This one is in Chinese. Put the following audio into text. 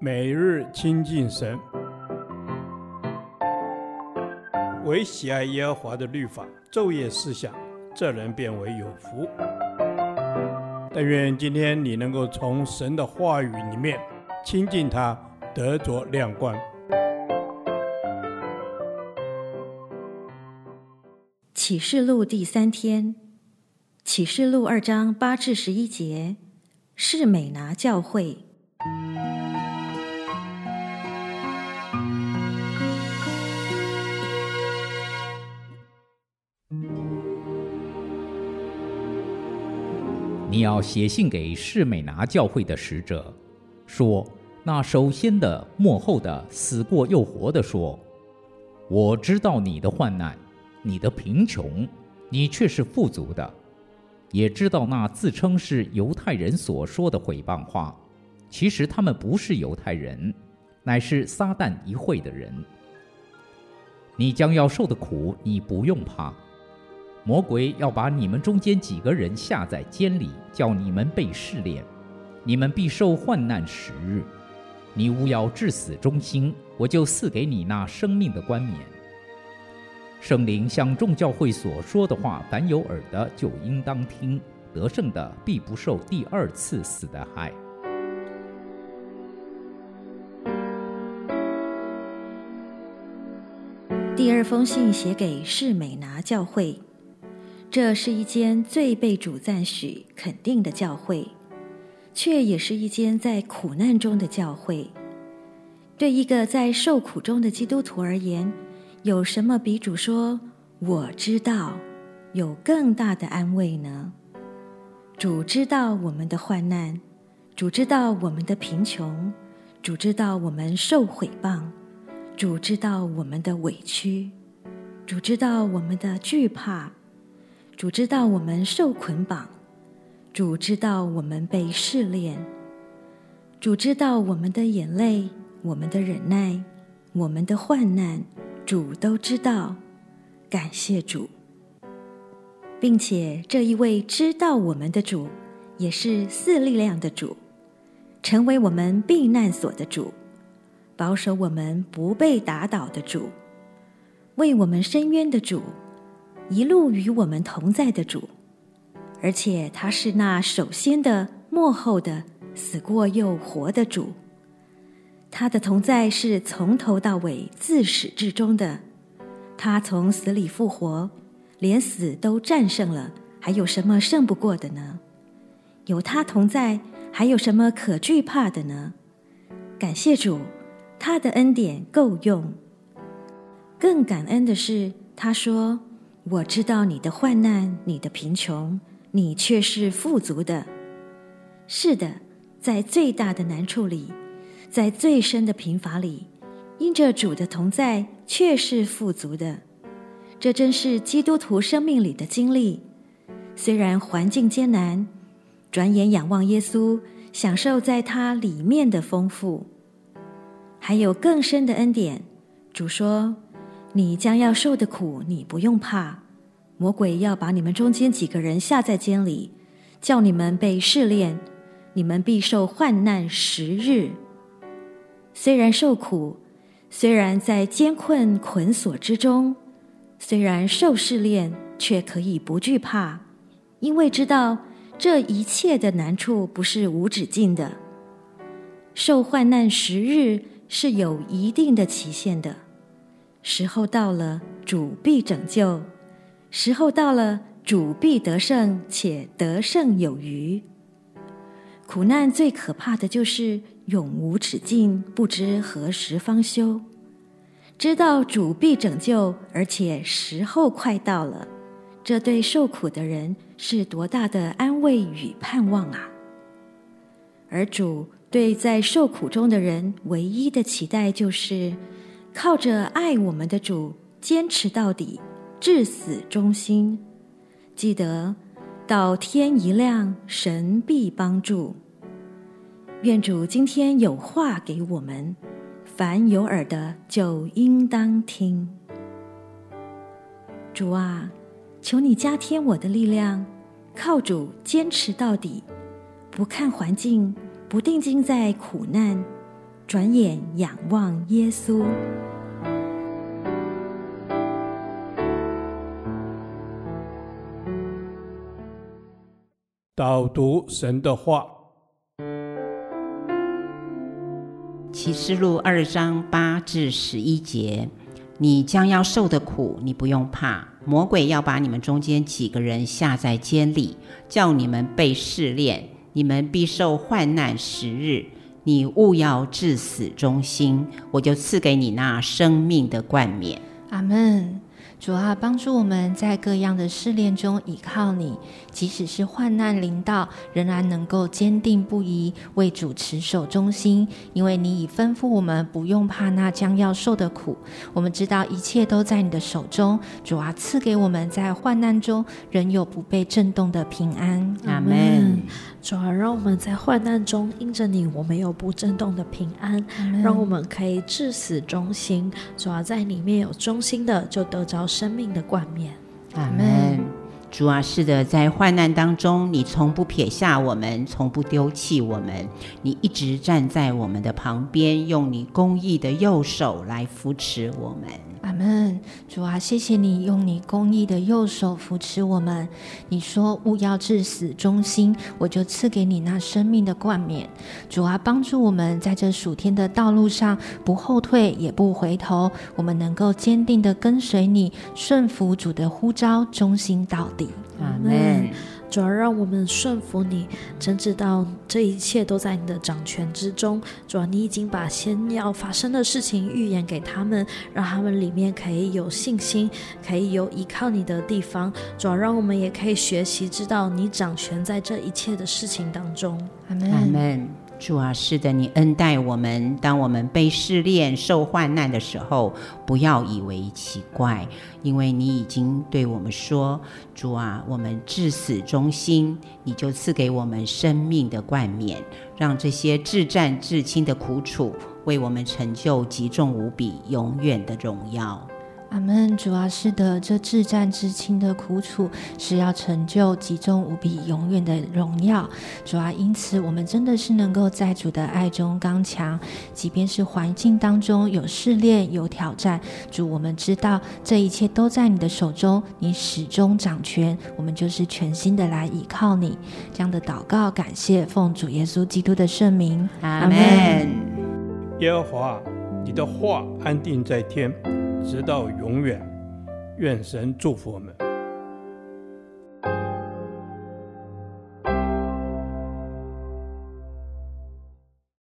每日亲近神，唯喜爱耶和华的律法，昼夜思想，这人便为有福。但愿今天你能够从神的话语里面亲近他，得着亮光。启示录第三天，启示录二章八至十一节，是美拿教会。你要写信给士美拿教会的使者，说：那首先的、末后的、死过又活的说，我知道你的患难，你的贫穷，你却是富足的；也知道那自称是犹太人所说的毁谤话，其实他们不是犹太人，乃是撒旦一会的人。你将要受的苦，你不用怕。魔鬼要把你们中间几个人下在监里，叫你们被试炼，你们必受患难十日。你务要至死忠心，我就赐给你那生命的冠冕。圣灵向众教会所说的话，凡有耳的就应当听。得胜的必不受第二次死的害。第二封信写给士美拿教会。这是一间最被主赞许、肯定的教会，却也是一间在苦难中的教会。对一个在受苦中的基督徒而言，有什么比主说“我知道”有更大的安慰呢？主知道我们的患难，主知道我们的贫穷，主知道我们受毁谤，主知道我们的委屈，主知道我们的惧怕。主知道我们受捆绑，主知道我们被试炼，主知道我们的眼泪、我们的忍耐、我们的患难，主都知道。感谢主，并且这一位知道我们的主，也是四力量的主，成为我们避难所的主，保守我们不被打倒的主，为我们伸冤的主。一路与我们同在的主，而且他是那首先的、末后的、死过又活的主。他的同在是从头到尾、自始至终的。他从死里复活，连死都战胜了，还有什么胜不过的呢？有他同在，还有什么可惧怕的呢？感谢主，他的恩典够用。更感恩的是，他说。我知道你的患难，你的贫穷，你却是富足的。是的，在最大的难处里，在最深的贫乏里，因着主的同在，却是富足的。这真是基督徒生命里的经历。虽然环境艰难，转眼仰望耶稣，享受在他里面的丰富，还有更深的恩典。主说。你将要受的苦，你不用怕。魔鬼要把你们中间几个人下在监里，叫你们被试炼，你们必受患难十日。虽然受苦，虽然在艰困捆锁之中，虽然受试炼，却可以不惧怕，因为知道这一切的难处不是无止境的。受患难十日是有一定的期限的。时候到了，主必拯救；时候到了，主必得胜，且得胜有余。苦难最可怕的就是永无止境，不知何时方休。知道主必拯救，而且时候快到了，这对受苦的人是多大的安慰与盼望啊！而主对在受苦中的人唯一的期待就是。靠着爱我们的主，坚持到底，至死忠心。记得，到天一亮，神必帮助。愿主今天有话给我们，凡有耳的就应当听。主啊，求你加添我的力量，靠主坚持到底，不看环境，不定睛在苦难，转眼仰望耶稣。导读神的话，启示录二章八至十一节：你将要受的苦，你不用怕。魔鬼要把你们中间几个人下在监里，叫你们被试炼，你们必受患难十日。你勿要至死忠心，我就赐给你那生命的冠冕。阿门。主啊，帮助我们在各样的试炼中倚靠你，即使是患难临到，仍然能够坚定不移为主持守忠心，因为你已吩咐我们不用怕那将要受的苦。我们知道一切都在你的手中。主啊，赐给我们在患难中仍有不被震动的平安。阿门。主啊，让我们在患难中因着你，我们有不震动的平安，让我们可以至死忠心。主啊，在里面有忠心的，就得着生命的冠冕。阿门。主啊，是的，在患难当中，你从不撇下我们，从不丢弃我们，你一直站在我们的旁边，用你公义的右手来扶持我们。们，主啊，谢谢你用你公义的右手扶持我们。你说勿要至死忠心，我就赐给你那生命的冠冕。主啊，帮助我们在这属天的道路上不后退也不回头，我们能够坚定地跟随你，顺服主的呼召，忠心到底。阿门。主要让我们顺服你，真知道这一切都在你的掌权之中。主要你已经把先要发生的事情预言给他们，让他们里面可以有信心，可以有依靠你的地方。主要让我们也可以学习，知道你掌权在这一切的事情当中。阿门。主啊，是的，你恩待我们。当我们被试炼、受患难的时候，不要以为奇怪，因为你已经对我们说：“主啊，我们至死忠心，你就赐给我们生命的冠冕，让这些至战至轻的苦楚，为我们成就极重无比、永远的荣耀。”阿门，主啊，是的，这至战至亲的苦楚是要成就极重无比、永远的荣耀。主啊，因此我们真的是能够在主的爱中刚强，即便是环境当中有试炼、有挑战，主，我们知道这一切都在你的手中，你始终掌权。我们就是全心的来倚靠你。这样的祷告，感谢奉主耶稣基督的圣名。阿门。耶和华，你的话安定在天。直到永远，愿神祝福我们。